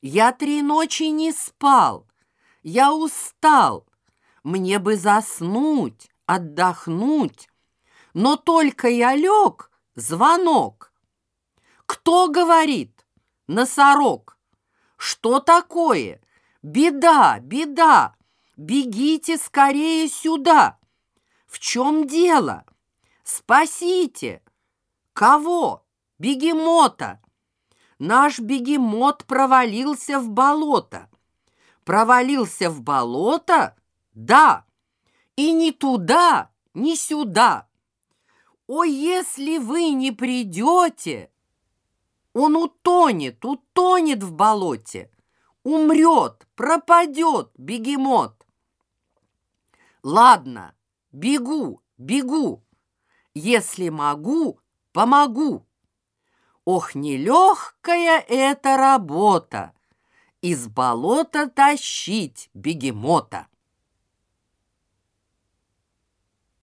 Я три ночи не спал, я устал, мне бы заснуть, отдохнуть, но только я лег, звонок. Кто говорит? Носорог. Что такое? Беда, беда! Бегите скорее сюда! В чем дело? Спасите! Кого? Бегемота! Наш бегемот провалился в болото. Провалился в болото? Да. И ни туда, ни сюда. О, если вы не придете, он утонет, утонет в болоте, умрет, пропадет бегемот. Ладно, бегу, бегу. Если могу, помогу. Ох, нелегкая эта работа! Из болота тащить бегемота.